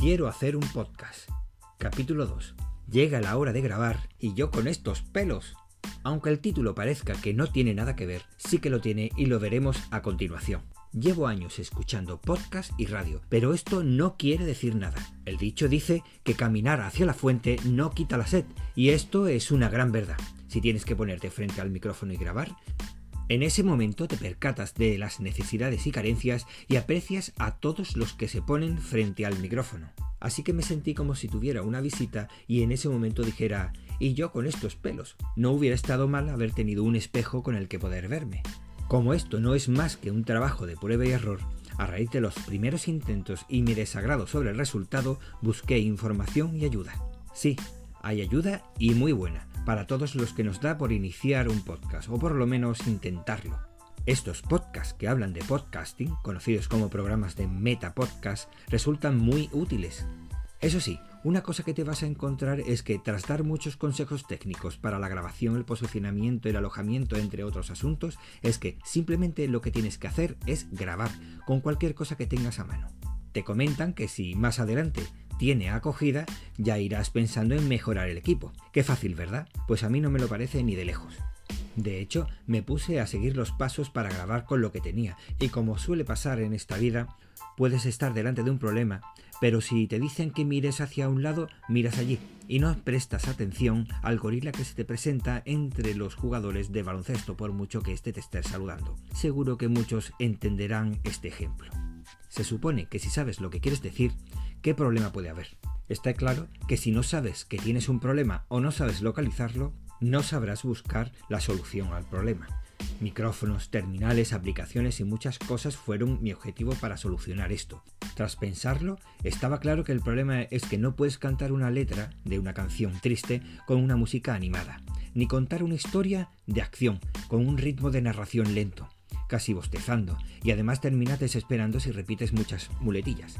Quiero hacer un podcast. Capítulo 2. Llega la hora de grabar y yo con estos pelos. Aunque el título parezca que no tiene nada que ver, sí que lo tiene y lo veremos a continuación. Llevo años escuchando podcast y radio, pero esto no quiere decir nada. El dicho dice que caminar hacia la fuente no quita la sed, y esto es una gran verdad. Si tienes que ponerte frente al micrófono y grabar, en ese momento te percatas de las necesidades y carencias y aprecias a todos los que se ponen frente al micrófono. Así que me sentí como si tuviera una visita y en ese momento dijera, y yo con estos pelos. No hubiera estado mal haber tenido un espejo con el que poder verme. Como esto no es más que un trabajo de prueba y error, a raíz de los primeros intentos y mi desagrado sobre el resultado, busqué información y ayuda. Sí, hay ayuda y muy buena para todos los que nos da por iniciar un podcast o por lo menos intentarlo. Estos podcasts que hablan de podcasting, conocidos como programas de meta podcast, resultan muy útiles. Eso sí, una cosa que te vas a encontrar es que tras dar muchos consejos técnicos para la grabación, el posicionamiento, el alojamiento, entre otros asuntos, es que simplemente lo que tienes que hacer es grabar con cualquier cosa que tengas a mano. Te comentan que si más adelante tiene acogida, ya irás pensando en mejorar el equipo. Qué fácil, ¿verdad? Pues a mí no me lo parece ni de lejos. De hecho, me puse a seguir los pasos para grabar con lo que tenía, y como suele pasar en esta vida, puedes estar delante de un problema, pero si te dicen que mires hacia un lado, miras allí, y no prestas atención al gorila que se te presenta entre los jugadores de baloncesto por mucho que éste te esté saludando. Seguro que muchos entenderán este ejemplo. Se supone que si sabes lo que quieres decir, ¿qué problema puede haber? Está claro que si no sabes que tienes un problema o no sabes localizarlo, no sabrás buscar la solución al problema. Micrófonos, terminales, aplicaciones y muchas cosas fueron mi objetivo para solucionar esto. Tras pensarlo, estaba claro que el problema es que no puedes cantar una letra de una canción triste con una música animada, ni contar una historia de acción con un ritmo de narración lento, casi bostezando, y además terminas desesperando si repites muchas muletillas.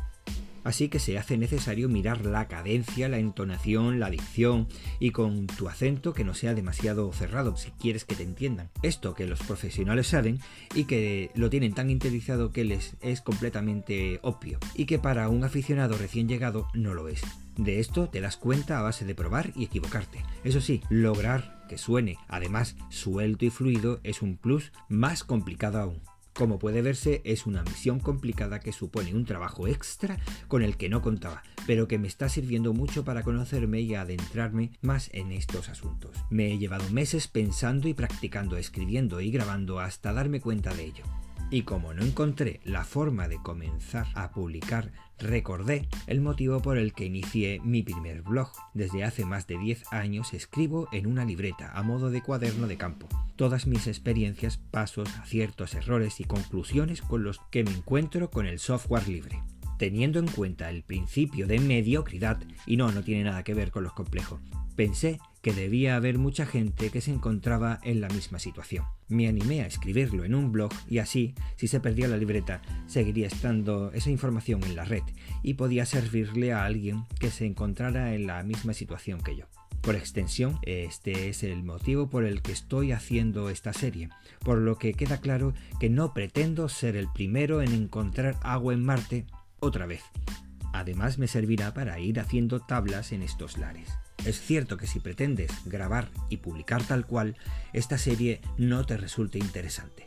Así que se hace necesario mirar la cadencia, la entonación, la dicción y con tu acento que no sea demasiado cerrado si quieres que te entiendan. Esto que los profesionales saben y que lo tienen tan interiorizado que les es completamente obvio y que para un aficionado recién llegado no lo es. De esto te das cuenta a base de probar y equivocarte. Eso sí, lograr que suene además suelto y fluido es un plus más complicado aún. Como puede verse, es una misión complicada que supone un trabajo extra con el que no contaba, pero que me está sirviendo mucho para conocerme y adentrarme más en estos asuntos. Me he llevado meses pensando y practicando, escribiendo y grabando hasta darme cuenta de ello. Y como no encontré la forma de comenzar a publicar, recordé el motivo por el que inicié mi primer blog. Desde hace más de 10 años escribo en una libreta a modo de cuaderno de campo todas mis experiencias, pasos, aciertos, errores y conclusiones con los que me encuentro con el software libre teniendo en cuenta el principio de mediocridad, y no, no tiene nada que ver con los complejos, pensé que debía haber mucha gente que se encontraba en la misma situación. Me animé a escribirlo en un blog y así, si se perdía la libreta, seguiría estando esa información en la red y podía servirle a alguien que se encontrara en la misma situación que yo. Por extensión, este es el motivo por el que estoy haciendo esta serie, por lo que queda claro que no pretendo ser el primero en encontrar agua en Marte otra vez. Además me servirá para ir haciendo tablas en estos lares. Es cierto que si pretendes grabar y publicar tal cual, esta serie no te resulte interesante.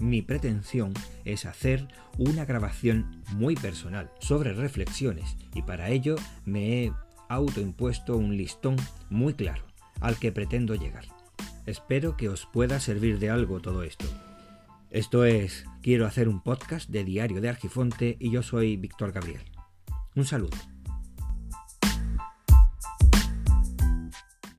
Mi pretensión es hacer una grabación muy personal sobre reflexiones y para ello me he autoimpuesto un listón muy claro al que pretendo llegar. Espero que os pueda servir de algo todo esto. Esto es, quiero hacer un podcast de Diario de Argifonte y yo soy Víctor Gabriel. Un saludo.